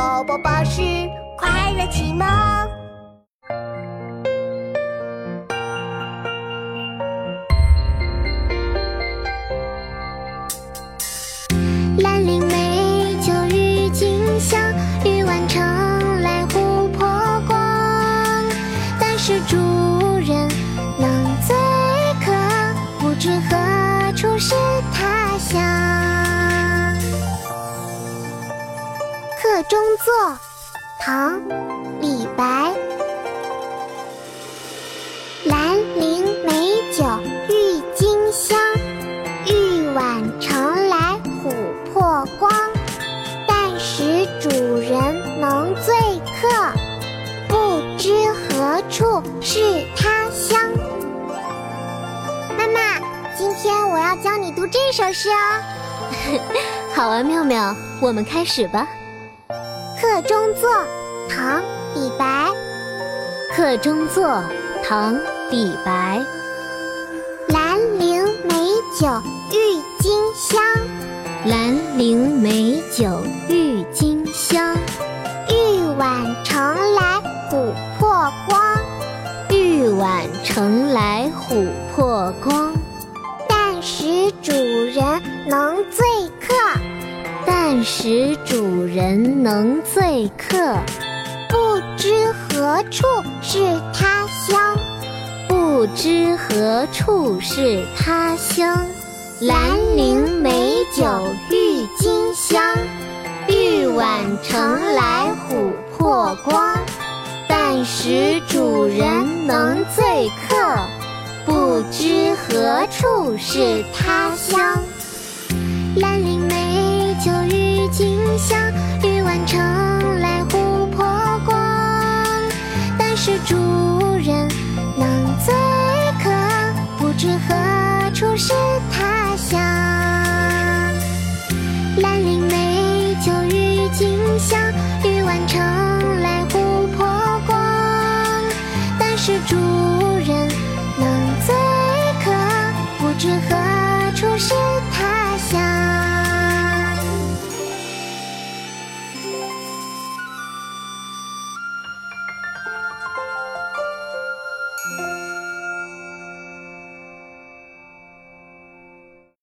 宝宝巴士快乐启蒙。中作，唐·李白。兰陵美酒郁金香，玉碗盛来琥珀光。但使主人能醉客，不知何处是他乡。妈妈，今天我要教你读这首诗哦。好啊，妙妙，我们开始吧。客中作，唐·李白。客中作，唐·李白。兰陵美酒郁金香，兰陵美酒郁金香。玉碗盛来琥珀光，玉碗盛来琥珀光。但使主人能醉客，但使主人能醉客，不知何处是他乡。不知何处是他乡。兰陵美酒郁金香，玉碗盛来琥珀光。但使主人能醉客，不知何处是他乡。香，玉碗盛来琥珀光。但使主人能醉客，不知何处是他乡。兰陵美酒郁金香，玉碗盛来琥珀光。但使主人能醉客，不知何。